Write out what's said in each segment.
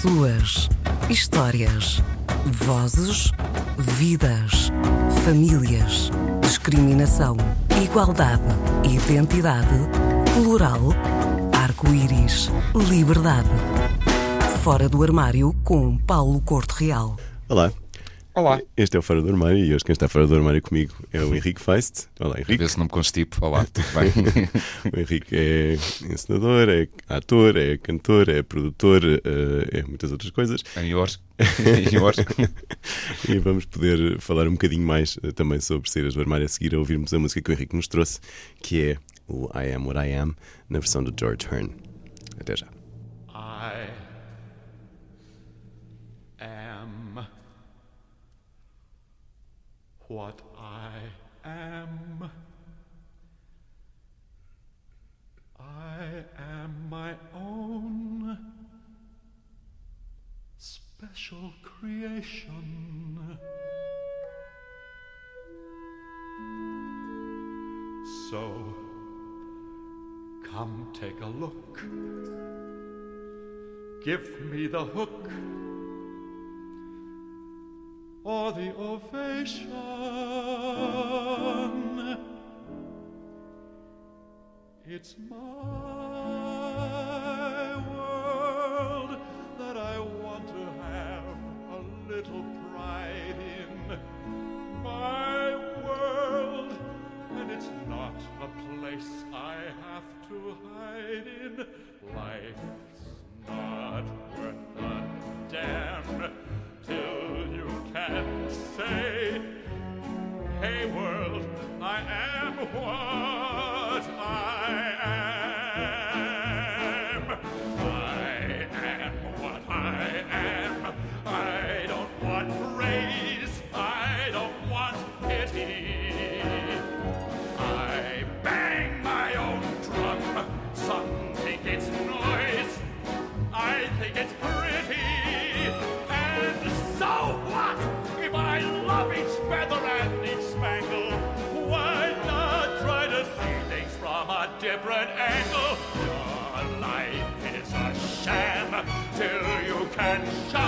Pessoas, histórias, vozes, vidas, famílias, discriminação, igualdade, identidade, plural, arco-íris, liberdade. Fora do armário com Paulo Corte Real. Olá, Olá. este é o Fora do Armário e hoje quem está fora do armário comigo é o Henrique Feist. Olá, A Henrique. ver se não me constipo. Olá, tudo bem? O Henrique é encenador, é ator, é cantor, é produtor, eh, é muitas outras coisas. Em horas. E vamos poder falar um bocadinho mais eh, também sobre saídas do armário a seguir a ouvirmos a música que o Henrique nos trouxe, que é o I Am What I Am, na versão do George Hearn. Até já. I am what I am. I am my own special creation. So come take a look. Give me the hook the ovation. It's my world that I want to have a little pride in. My world, and it's not a place I have to hide in. Life's a angle? Your life is a sham till you can shout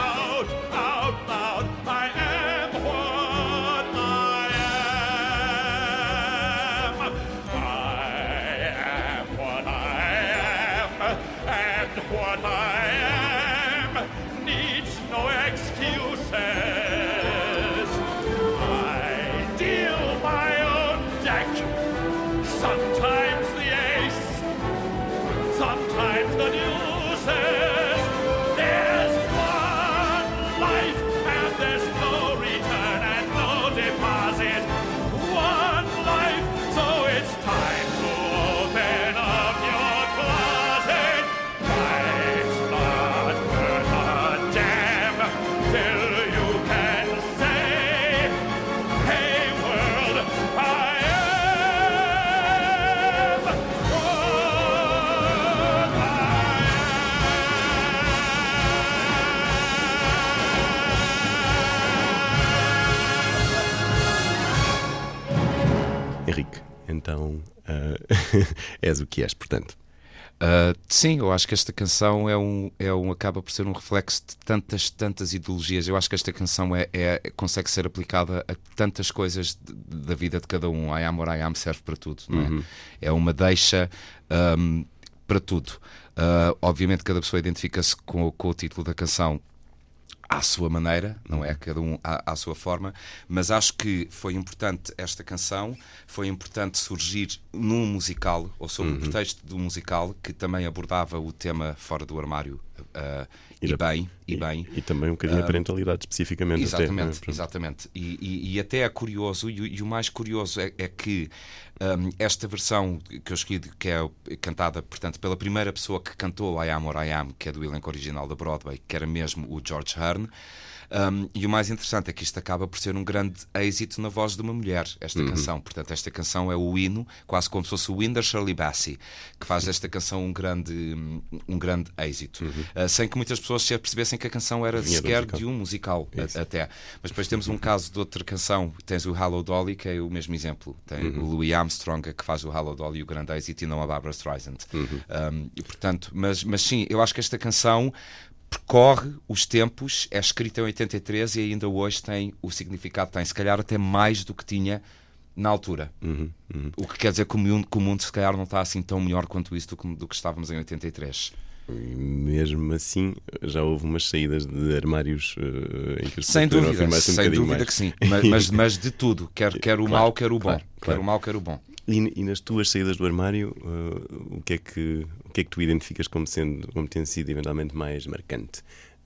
és o que és, portanto. Ah, sim, eu acho que esta canção é um, é um, acaba por ser um reflexo de tantas, tantas ideologias. Eu acho que esta canção é, é- consegue ser aplicada a tantas coisas de- da vida de cada um. I am what I am serve para tudo, não é? É uma deixa ahm, para tudo. Ah, obviamente, cada pessoa identifica-se com, com o título da canção à sua maneira, não é? Cada um à, à sua forma, mas acho que foi importante esta canção, foi importante surgir num musical, ou sob o pretexto do musical, que também abordava o tema fora do armário, ah, e, da- bem, e, bem. E também um bocadinho a parentalidade especificamente. até, não é? Exatamente, exatamente. E, e- e até é curioso, e, o- e mais curioso é, é que hum, esta versão que eu escolhi, que é cantada, portanto, pela primeira pessoa que cantou I Am What I Am, que é do elenco original da Broadway, que era mesmo o George Hearn. Hum, e o mais interessante é que isto acaba por ser um grande êxito na voz de uma mulher, esta canção. Portanto, esta canção é o hino, quase como se fosse o hino da Shirley Bassey, que faz desta canção um grande, um grande êxito. Ah, sem que muitas pessoas se percebessem que a canção era Vinha sequer musical. de um musical a- até. Mas depois temos um caso de outra canção, tens o Hello Dolly, que é o mesmo exemplo. Tem Uhum. o Louis Armstrong que faz o Hello Dolly, o grande êxito, e não a Barbara Streisand. Uhum. Um, e, portanto, mas, mas sim, eu acho que esta canção percorre os tempos, é escrita em 83 e ainda hoje tem o significado que tem, se calhar até mais do que tinha na altura. Uhum, uhum. O que quer dizer que o mundo, que o mundo se calhar não está assim tão melhor quanto isso do que, do que estávamos em 83. E mesmo assim, já houve umas saídas de armários uh, em que as Sem dúvida, um sem dúvida mais. que sim. Mas, mas, mas de tudo, quer, quer o Claro, mau, quer o bom. claro, Quer claro. o mau, quer o bom. E, e nas tuas saídas do armário, uh, o, que é que, o que é que tu identificas como sendo, como tendo sido eventualmente mais marcante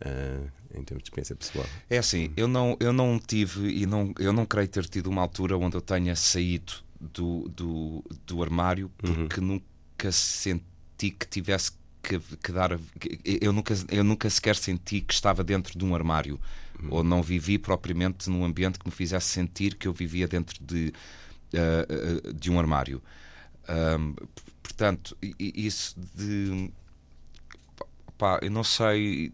uh, em termos de experiência pessoal? É assim, eu não, eu não tive e não, eu não creio ter tido uma altura onde eu tenha saído do, do, do armário porque nunca senti que tivesse que, que dar. que- eu, nunca, eu nunca sequer senti que estava dentro de um armário. Ou não vivi propriamente num ambiente que me fizesse sentir que eu vivia dentro de, ah, de um armário. P- portanto, isso de pá, eu não sei,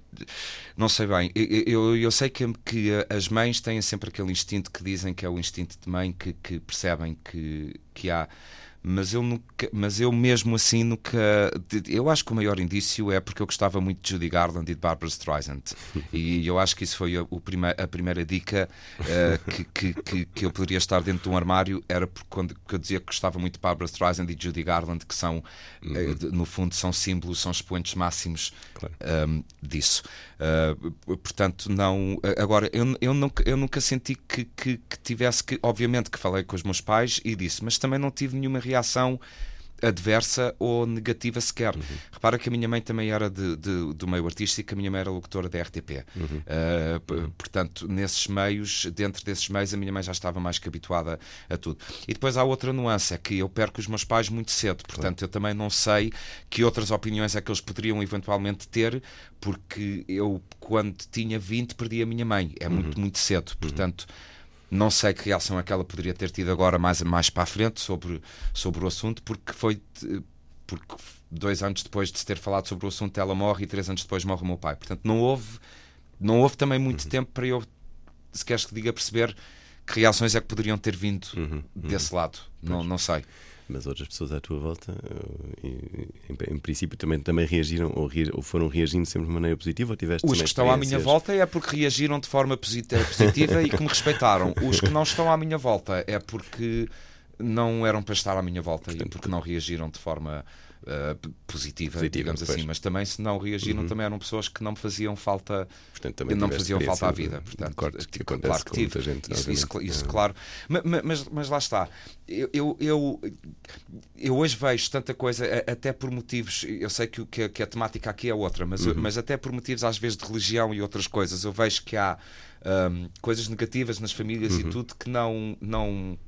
não sei bem. Eu, eu, eu sei que, que as mães têm sempre aquele instinto que dizem que é o instinto de mãe que, que percebem que, que há. Mas eu, nunca, mas eu mesmo assim nunca. Eu acho que o maior indício é porque eu gostava muito de Judy Garland e de Barbara Streisand. E eu acho que isso foi a, o prime- a primeira dica eh, que, que, que, eu poderia estar dentro de um armário. Era porque, quando, eu dizia que gostava muito de Barbara Streisand e Judy Garland, que são, eh, de- no fundo, são símbolos, são expoentes máximos Claro. um, disso. Uh, portanto, não. Agora, eu, eu, nunca, eu nunca senti que, que, que tivesse que. Obviamente que falei com os meus pais e disse, mas também não tive nenhuma reação adversa ou negativa sequer. Repara que a minha mãe também era de, de- do meio artístico, a minha mãe era locutora da RTP. Uh, p- Portanto, nesses meios, dentro desses meios, a minha mãe já estava mais que habituada a tudo. E depois há outra nuance, é que eu perco os meus pais muito cedo, portanto, eu também não sei que outras opiniões é que eles poderiam eventualmente ter, porque eu, quando tinha 20, perdi a minha mãe. É muito, muito cedo, portanto. Não sei que reação é que ela poderia ter tido agora mais, mais para a frente sobre, sobre o assunto, porque foi porque dois anos depois de se ter falado sobre o assunto ela morre e três anos depois morre o meu pai. Portanto, não houve, não houve também muito tempo para eu, se queres que diga, perceber que reações é que poderiam ter vindo desse lado. Não, não sei. Mas outras pessoas à tua volta, uh, e, em, em princípio, também, também reagiram ou, ou foram reagindo sempre de maneira positiva ou tiveste Os que estão à minha volta é porque reagiram de forma positiva e que me respeitaram. Os que não estão à minha volta é porque não eram para estar à minha volta e porque não reagiram de forma uh, p- positiva, Positiva, digamos pois. Uhum. assim. Mas também, se não reagiram, também eram pessoas que não me faziam falta. Portanto, também não me faziam falta à vida. Portanto, cortes que tipo, claro que tive. gente, Isso, isso, isso, claro. Ma- ma- Mas, mas lá está. Eu, eu, eu, eu hoje vejo tanta coisa, até por motivos. Eu sei que, que, a- que a temática aqui é outra, mas, Uhum. mas até por motivos, às vezes, de religião e outras coisas. Eu vejo que há hum, coisas negativas nas famílias Uhum. e tudo que não. não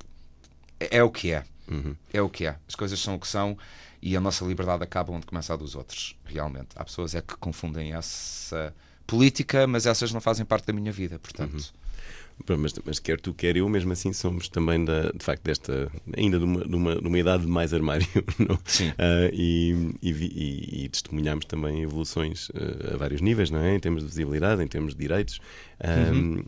é, é o que é. Uhum. É o que é. As coisas são o que são e a nossa liberdade acaba onde começa a dos outros, realmente. Há pessoas é que confundem essa política, mas essas não fazem parte da minha vida, portanto. Pronto, Mas, mas quer tu, quer eu, mesmo assim somos também da, de facto desta ainda de uma, de uma, de uma idade de mais armário não? Sim. Ah, e, e, e- e testemunhamos também evoluções ah, a vários níveis, não é? Em termos de visibilidade, em termos de direitos. Ah, Uhum.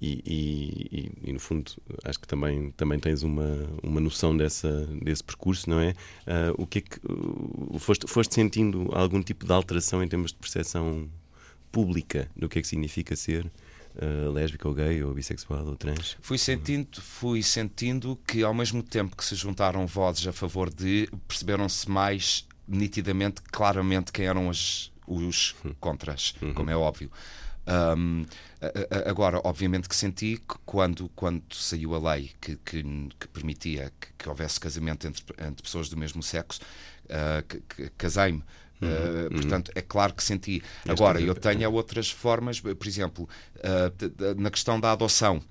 E, e- e- e, no fundo acho que também, também tens uma, uma noção dessa, desse percurso, não é? Ah, o que é que uh, foste, foste sentindo algum tipo de alteração em termos de percepção pública do que é que significa ser uh, lésbica ou gay ou bissexual ou trans. Fui sentindo, fui sentindo que ao mesmo tempo que se juntaram vozes a favor de, perceberam-se mais nitidamente, claramente, quem eram as, os contras, como é óbvio. A- agora, obviamente que senti que quando, quando saiu a lei que, que, que permitia que, que houvesse casamento entre, entre pessoas do mesmo sexo, que- casei-me. Ah, portanto, é claro que senti. Agora, eu tenho outras formas, por exemplo, de- na questão da adoção.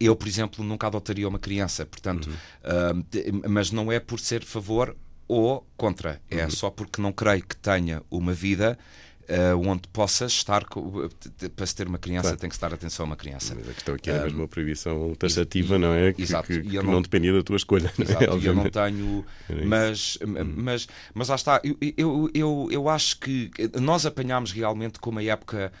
Eu, por exemplo, nunca adotaria uma criança, portanto, ah, de- mas não é por ser favor ou contra, é só porque não creio que tenha uma vida ah, onde possa estar. co- Para se ter uma criança, Claro. tem que se dar atenção a uma criança. Mas a questão aqui era mesmo uma proibição taxativa, não é? Que, exato. que- E que não... não- dependia da tua escolha, não é? Exato, e eu não tenho. Era isso. Mas, mas, mas lá está. Eu, eu, eu, eu acho que nós apanhámos realmente com uma época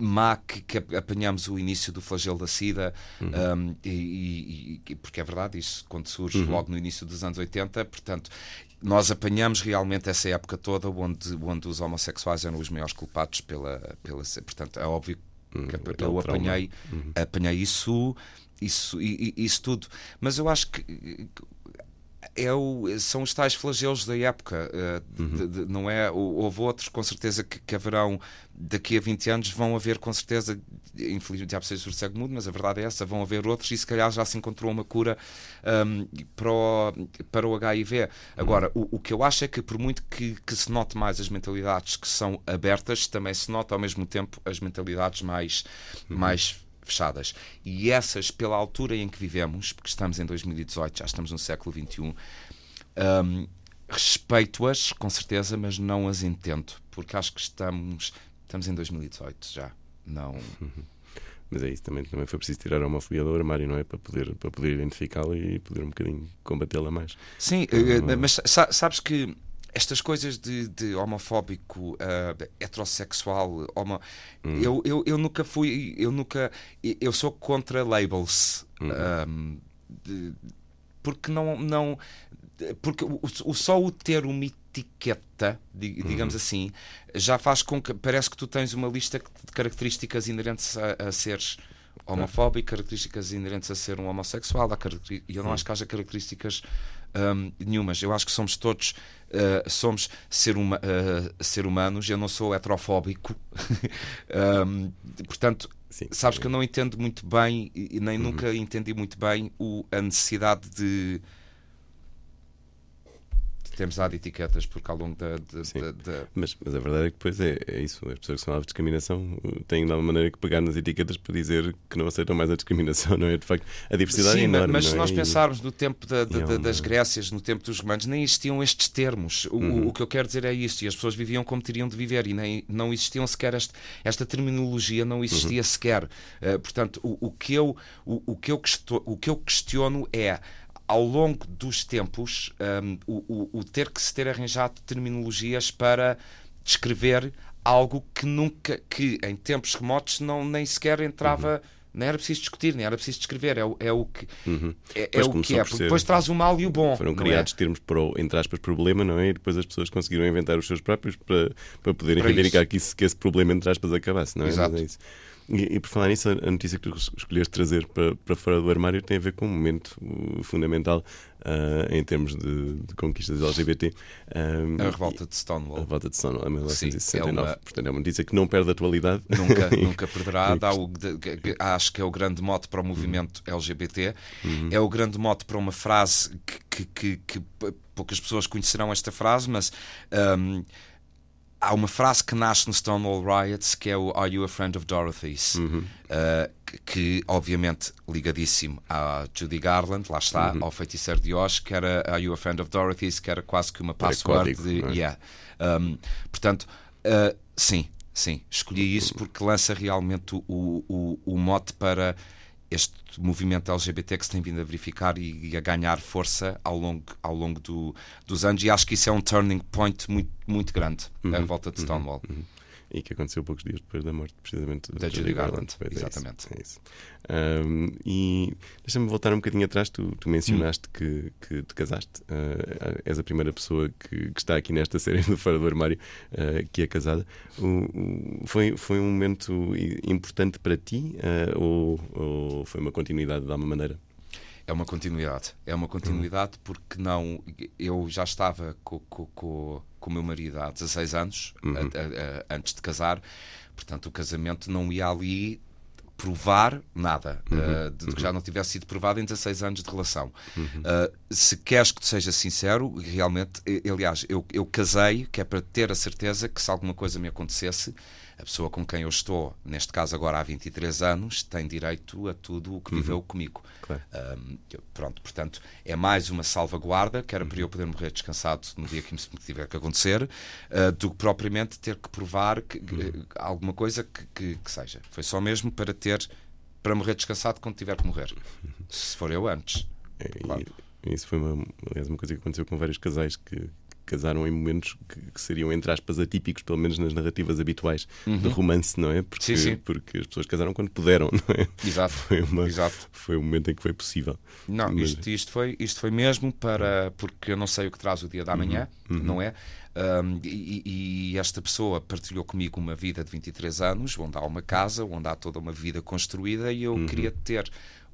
má que, que apanhamos o início do flagelo da SIDA, Uhum. um, e, e- e- porque é verdade, isso quando surge Uhum. logo no início dos anos 80, portanto, nós apanhamos realmente essa época toda onde, onde os homossexuais eram os maiores culpados pela. pela portanto, é óbvio que Hum, eu trauma. Uhum. apanhei, apanhei isso, isso, isso tudo. Mas eu acho que é o- são os tais flagelos da época, eh, de- de- não é? Hou- Houve outros, com certeza, que, que haverão daqui a 20 anos, vão haver, com certeza, infelizmente já precisa do cego mudo, mas a verdade é essa, vão haver outros e se calhar já se encontrou uma cura ahm, para, o, para o HIV. Agora, o, o que eu acho é que, por muito que, que se note mais as mentalidades que são abertas, também se nota ao mesmo tempo as mentalidades mais. mais fechadas. E essas, pela altura em que vivemos, porque estamos em 2018, já estamos no século XXI, hum, respeito-as, com certeza, mas não as entendo, porque acho que estamos, estamos em 2018 já. Não. Mas é isso, também, também foi preciso tirar a homofobia do armário, não é? Para poder, para poder identificá-la e poder um bocadinho combatê-la mais. Sim, eh, mas sa- sabes que estas coisas de, de homofóbico, eh, heterossexual, homo... eu, eu, eu nunca fui, eu nunca, eu sou contra labels, ahm, de- porque não, não, porque o, o- só o ter uma etiqueta, di- digamos assim, já faz com que parece que tu tens uma lista de características inerentes a, a seres homofóbico, características inerentes a ser um homossexual, e eu não acho que haja características hum, nenhumas. Eu acho que somos todos uh, somos ser, huma- uh, ser humanos. Eu não sou heterofóbico, Hum, portanto. Sim. Sabes que eu não entendo muito bem e nem nunca entendi muito bem o, a necessidade de, termos dado etiquetas, porque ao longo da, da- da- Mas, mas a verdade é que depois é, é isso. As pessoas que são alvo de discriminação uh, têm de alguma maneira que pegar nas etiquetas para dizer que não aceitam mais a discriminação, não é? De facto, a diversidade é Sim, ma- enorme. mas se é? nós E- pensarmos no tempo da- da- é uma- das Grécias, no tempo dos romanos, nem existiam estes termos. O, Uhum. o que eu quero dizer é isto. E as pessoas viviam como teriam de viver e nem, não existiam sequer este- esta terminologia, não Uhum. existia sequer. Eh, portanto, o, o que eu, o, o que eu questo- o que eu questiono é. Ao longo dos tempos, hum, o, o- o ter que se ter arranjado terminologias para descrever algo que nunca, que em tempos remotos não nem sequer entrava, Uhum. nem era preciso discutir, nem era preciso descrever. É, o- é o que Uhum. é, é o que é, por porque depois traz o mal e o bom. Foram não criados é? termos para o, entre aspas, problema, não é? E depois as pessoas conseguiram inventar os seus próprios para, para poderem Para reivindicar isso. que, isso, que esse problema, entre aspas, acabasse, não é? Exato. É. E, e por falar nisso, a a notícia que tu es- escolheste trazer para, para fora do armário tem a ver com um momento uh, fundamental uh, em termos de, de conquistas LGBT. Um, A revolta de A Stonewall. revolta de Stonewall em 1969. é uma- Portanto, é uma notícia que não perde atualidade. Nunca, nunca perderá. Dá o- acho que é o grande mote para o movimento LGBT. É o grande mote para uma frase que, que- que- que poucas pessoas conhecerão esta frase, mas hum, há uma frase que nasce no Stonewall Riots que é o Are You a Friend of Dorothy's? Uh, que, que, obviamente ligadíssimo à Judy Garland, lá está, ao feiticeiro de Oz, que era Are You a Friend of Dorothy's, que era quase que uma password código, de é? Yeah. Um, portanto, uh, sim, sim, escolhi isso porque lança realmente o, o, o mote para este movimento LGBT que se tem vindo a verificar e, e a ganhar força ao longo, ao longo do- dos anos, e acho que isso é um turning point muito, muito grande, Uhum. a revolta de Stonewall. E que aconteceu poucos dias depois da morte, precisamente, de Da Judy Garland, Pois é isso, exatamente. é isso. Ahm, e deixa-me voltar um bocadinho atrás. Tu, tu mencionaste Hum. que, que te casaste. Ah, és a primeira pessoa que, que está aqui nesta série do Fora do Armário ah, que é casada. O- o- foi, foi um momento importante para ti ah, ou, ou foi uma continuidade de alguma maneira? É uma continuidade. É uma continuidade porque não. Eu já estava com, com o meu marido há 16 anos, a- a- a- antes de casar, portanto, o casamento não ia ali provar nada uh, de que já não tivesse sido provado em 16 anos de relação. Uh, se queres que te seja sincero, realmente, aliás, eu, eu casei, que é para ter a certeza que se alguma coisa me acontecesse, a pessoa com quem eu estou, neste caso agora há 23 anos, tem direito a tudo o que viveu comigo. Claro. Um, pronto, portanto, é mais uma salvaguarda, que era para eu poder morrer descansado no dia que me tiver que acontecer, uh, do que propriamente ter que provar que, que- alguma coisa que, que- que seja. Foi só mesmo para ter, para morrer descansado quando tiver que morrer. Se for eu antes. É, Claro. E, isso foi uma, aliás, uma coisa que aconteceu com vários casais que, casaram em momentos que, que seriam, entre aspas, atípicos, pelo menos nas narrativas habituais de romance, não é? Porque, Uhum. Sim, sim. porque as pessoas casaram quando puderam, não é? Exato. Foi, uma, Exato. foi o momento em que foi possível. Não, Mas- isto, isto, foi, isto foi mesmo para. Porque eu não sei o que traz o dia da manhã, não é? Um, e, e esta pessoa partilhou comigo uma vida de 23 anos, onde há uma casa, onde há toda uma vida construída, e eu queria ter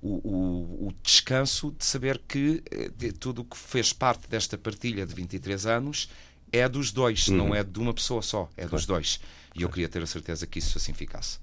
o, o- o descanso de saber que eh, de tudo o que fez parte desta partilha de 23 anos é dos dois, não é de uma pessoa só, é dos dois. E eu queria ter a certeza que isso assim ficasse.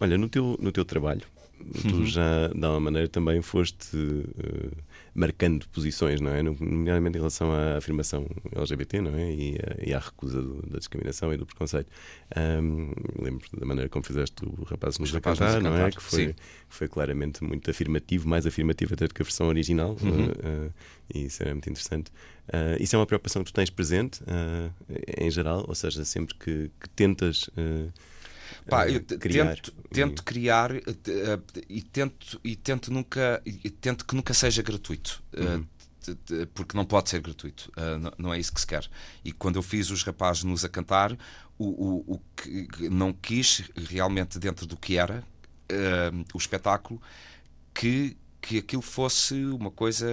Olha, no teu, no teu trabalho, Uhum. tu já, de alguma maneira, também foste eh, marcando posições, não é? No- Nomeadamente em relação à afirmação LGBT, não é? E, a- e à recusa do- da discriminação e do preconceito. Ahm, lembro da maneira como fizeste o Rapaz nos a Rapazes nos Cantar, a não é? Que foi, foi claramente muito afirmativo, mais afirmativo até do que a versão original. Uhum. eh, eh, e isso era muito interessante. Ah, isso é uma preocupação que tu tens presente, ah, em geral, ou seja, sempre que, que tentas. eh, Pá, eh, eu criar tento, tento criar eh, eh, e tento e tento nunca e tento que nunca seja gratuito te- porque não pode ser gratuito não, é isso que se quer. E quando eu fiz os rapazes nos a cantar o, o, o que não quis realmente dentro do que era o espetáculo que que aquilo fosse uma coisa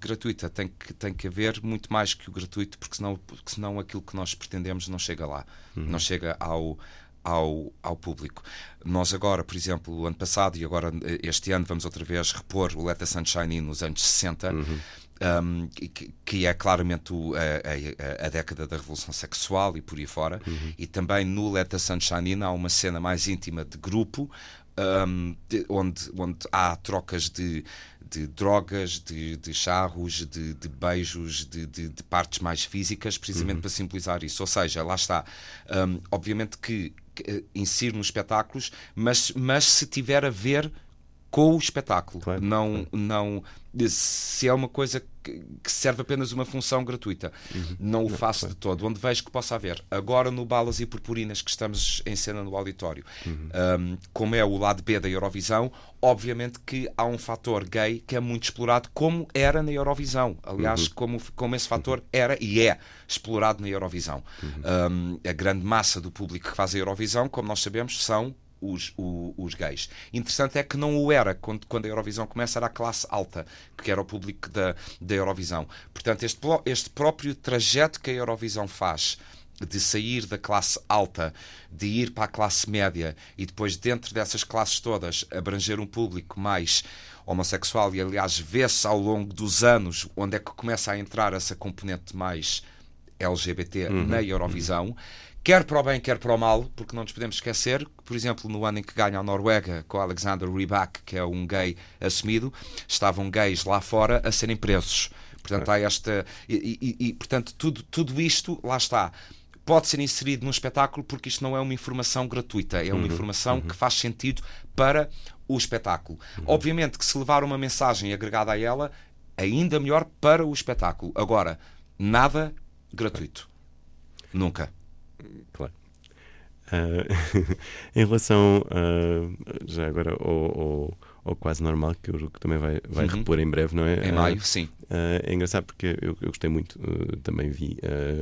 gratuita. Tem que tem que haver muito mais que o gratuito porque senão porque senão aquilo que nós pretendemos não chega lá. Não chega ao ao, ao público. Nós agora, por exemplo, o ano passado e agora eh, este ano vamos outra vez repor o Let the Sunshine In nos anos 60, um, que, que é claramente o- a, a- a década da revolução sexual e por aí fora. E também no Let the Sunshine In há uma cena mais íntima de grupo, um, de- onde, onde há trocas de, de drogas, de, de charros, de, de beijos, de, de- partes mais físicas, precisamente para simbolizar isso. Ou seja, lá está. Um, obviamente que, insiro nos espetáculos, mas, mas se tiver a ver com o espetáculo, Claro, não, não se é uma coisa que, serve apenas uma função gratuita, não o faço de todo, onde vejo que possa haver. Agora no Balas e Purpurinas que estamos em cena no auditório, um, como é o lado B da Eurovisão, obviamente que há um fator gay que é muito explorado, como era na Eurovisão. Aliás, como, como esse fator era e é explorado na Eurovisão. Um, a grande massa do público que faz a Eurovisão, como nós sabemos, são os, o- os gays. Interessante é que não o era quando, quando a Eurovisão começa, era a classe alta, que era o público da, da Eurovisão. Portanto, este, este próprio trajeto que a Eurovisão faz de sair da classe alta, de ir para a classe média e depois, dentro dessas classes todas, abranger um público mais homossexual, e aliás, vê-se ao longo dos anos onde é que começa a entrar essa componente mais LGBT na Eurovisão, quer para o bem, quer para o mal, porque não nos podemos esquecer que, por exemplo, no ano em que ganha a Noruega com Alexander Rybak, que é um gay assumido, estavam gays lá fora a serem presos. Portanto, há esta. E, e- e, portanto, tudo, tudo isto, lá está. Pode ser inserido num espetáculo porque isto não é uma informação gratuita, é uma informação que faz sentido para o espetáculo. Obviamente que se levar uma mensagem agregada a ela, ainda melhor para o espetáculo. Agora, nada gratuito. Nunca. Claro. Ah, em relação ah, já agora ao, ao- ao quase normal, que eu julgo que também vai, vai repor em breve, não é? Uhum. Em Ah, maio, sim. ah, é engraçado porque eu, eu gostei muito, também vi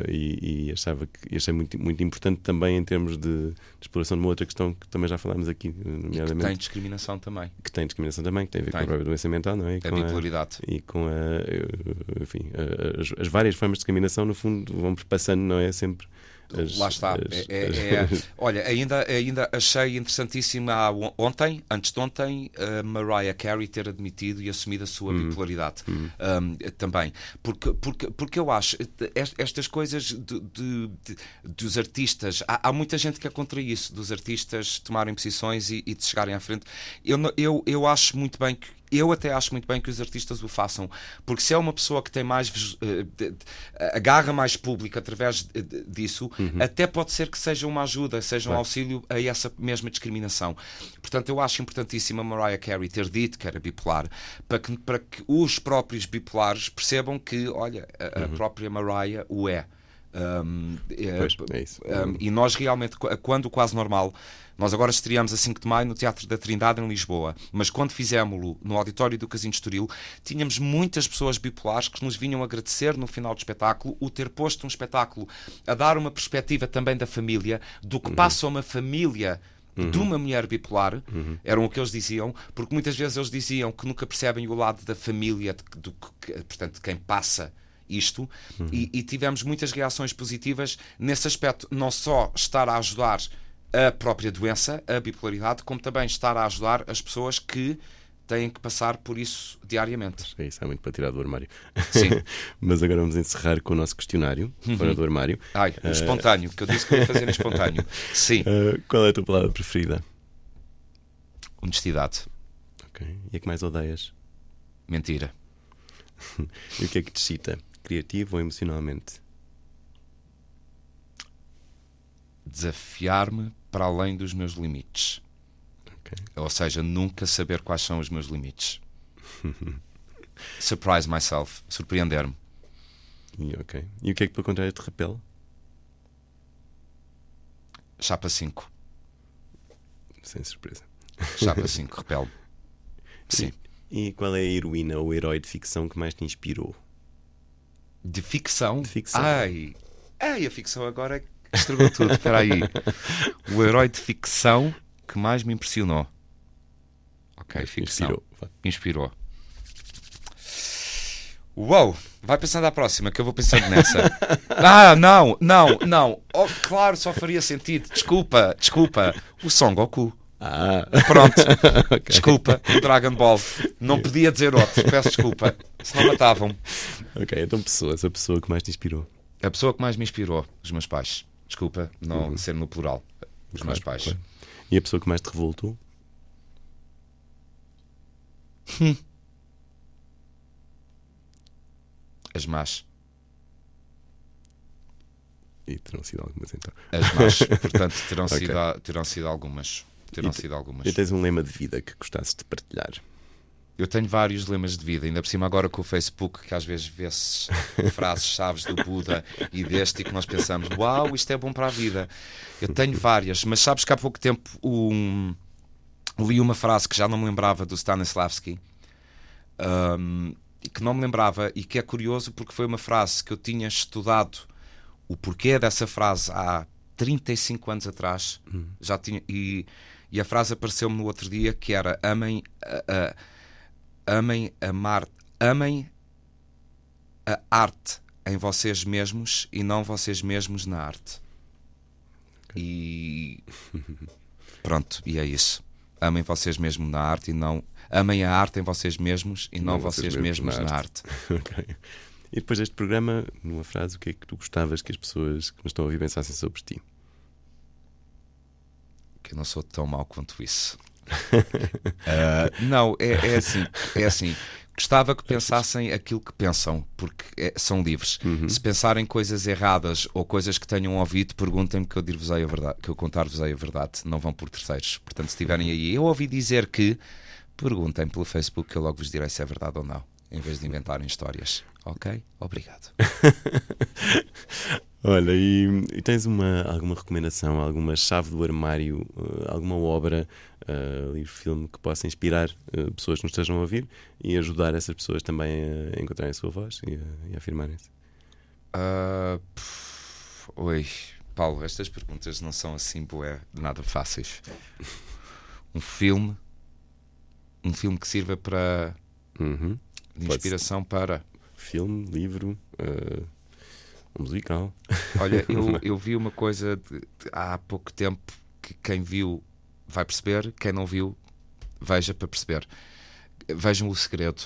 e, e achava que achei muito, muito importante também em termos de, de exploração de uma outra questão que também já falámos aqui, E que nomeadamente tem discriminação também. que tem discriminação também, que tem a ver com Tem. a própria doença mental, não é? E A com bipolaridade. e com a, enfim, as, as várias formas de discriminação, no fundo, vão passando, não é? Sempre. As- Lá está. as- É- é- é- olha, ainda, ainda achei on- ontem, antes de ontem, a Mariah Carey ter admitido e assumido a sua bipolaridade um, também. Porque, porque, porque eu acho est- estas coisas de, de- de- dos artistas, há, há muita gente que é contra isso, dos artistas tomarem posições e, e de chegarem à frente. Eu, eu, eu acho muito bem que eu até acho muito bem que os artistas o façam, porque se é uma pessoa que tem mais eh, agarra mais público através disso, até pode ser que seja uma ajuda, seja um auxílio a essa mesma discriminação. Portanto, eu acho importantíssimo a Mariah Carey ter dito que era bipolar, para que, para que os próprios bipolares percebam que, olha, a, a própria Mariah o é. Um, é, Pois, é isso. um, e nós realmente, qu- quando o quase normal, nós agora estreamos a 5 de maio no Teatro da Trindade em Lisboa, mas quando fizemos-lo no auditório do Casino de Estoril, tínhamos muitas pessoas bipolares que nos vinham agradecer no final do espetáculo o ter posto um espetáculo a dar uma perspectiva também da família, do que passa uma família de uma mulher bipolar, eram o que eles diziam, porque muitas vezes eles diziam que nunca percebem o lado da família, de, do, que- portanto, de quem passa isto, e, e tivemos muitas reações positivas nesse aspecto, não só estar a ajudar a própria doença, a bipolaridade, como também estar a ajudar as pessoas que têm que passar por isso diariamente. É isso, há muito para tirar do armário. Sim. Mas agora vamos encerrar com o nosso questionário, fora do armário. Ai, o espontâneo, que eu disse que eu ia fazer espontâneo. Sim, Ah, qual é a tua palavra preferida? honestidade, Ok. E a que mais odeias? mentira, E o que é que te excita? Criativo ou emocionalmente? desafiar-me para além dos meus limites. Ok. Ou seja, nunca saber quais são os meus limites. Surprise myself, surpreender-me. E, ok. E o que é que, pelo contrário, te repele? Chapa 5. Sem surpresa. Chapa 5, repele. Sim. E qual é a heroína ou herói de ficção que mais te inspirou? De ficção. De ficção. Ai, ai, a ficção agora é estragou tudo. Espera aí. O herói de ficção que mais me impressionou. Ok, ficção. Inspirou. Inspirou. Uou! Vai pensando à próxima, que eu vou pensando nessa. Ah, não, não, não. Oh, claro, só faria sentido. Desculpa, desculpa. O Son Goku. Ah, Pronto. Desculpa, o Dragon Ball. Não podia dizer outro. Peço desculpa. Senão matavam. ok. Então, pessoas, a pessoa que mais te inspirou. A pessoa que mais me inspirou, os meus pais. Desculpa, não ser no plural. Os meus Claro, pais. claro. E a pessoa que mais te revoltou? As más. E terão sido algumas então. As más. Portanto, terão, Ok. sido, terão sido algumas. Terão E sido algumas. E tens um lema de vida que gostasses de partilhar? Eu tenho vários lemas de vida, ainda por cima agora com o Facebook, que às vezes vê-se frases-chaves do Buda e deste e que nós pensamos, uau, isto é bom para a vida. Eu tenho várias, mas sabes que há pouco tempo um, li uma frase que já não me lembrava do Stanislavski, um, e que não me lembrava e que é curioso porque foi uma frase que eu tinha estudado o porquê dessa frase há 35 anos atrás já tinha e, e a frase apareceu-me no outro dia que era amem a, a- amem amar amem a arte em vocês mesmos e não vocês mesmos na arte e pronto e é isso amem vocês mesmos na arte e não amem a arte em vocês mesmos e não, vocês, mesmos, na, arte. ok. E depois deste programa, numa frase, o que é que tu gostavas que as pessoas que nos estão a ouvir pensassem sobre ti? Que eu não sou tão mau quanto isso. Ah, não, é, é assim, é assim. Gostava que pensassem aquilo que pensam, porque é- são livres. Se pensarem coisas erradas ou coisas que tenham ouvido, perguntem-me que eu dir-vos-ei a verdade, que eu contar-vos-ei a verdade. Não vão por terceiros. Portanto, se estiverem aí, eu ouvi dizer que, perguntem pelo Facebook que eu logo vos direi se é verdade ou não, em vez de inventarem histórias. Ok? Obrigado. Olha, e, e tens uma, alguma recomendação, alguma chave do armário, eh, alguma obra, uh, livro, filme que possa inspirar eh, pessoas que nos estejam a ouvir e ajudar essas pessoas também a encontrarem a sua voz e a, a afirmarem-se? Ah, pff, oi, Paulo, estas perguntas não são assim bué, nada fáceis. Um filme, um filme que sirva para Uhum. de inspiração para. Filme, livro, eh, um musical. Olha, eu, eu vi uma coisa de- de- há pouco tempo que quem viu vai perceber, quem não viu veja para perceber. Vejam o segredo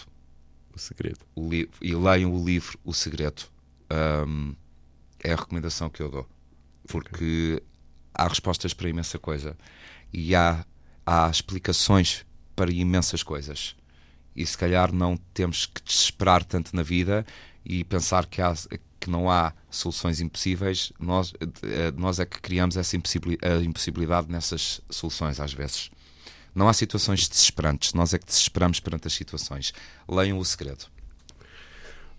O segredo. o e leiam o livro O Segredo. Ahm, é a recomendação que eu dou. Porque há respostas para imensa coisa e há, há explicações para imensas coisas. E se calhar não temos que desesperar tanto na vida e pensar que, há, que não há soluções impossíveis. Nós, eh, nós é que criamos essa impossibilidade nessas soluções, às vezes. Não há situações desesperantes, nós é que desesperamos perante as situações. Leiam o segredo.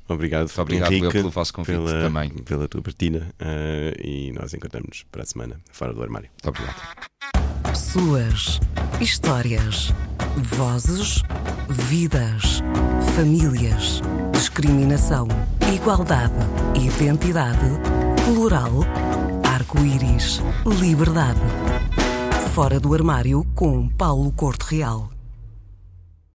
Obrigado, obrigado Henrique, pelo vosso convite pela, também. pela tua partilha eh, e nós encontramos para a semana fora do armário. Muito obrigado. Pessoas, histórias, vozes, vidas, famílias, discriminação, igualdade, identidade, plural, arco-íris, liberdade. Fora do armário com Paulo Corte Real.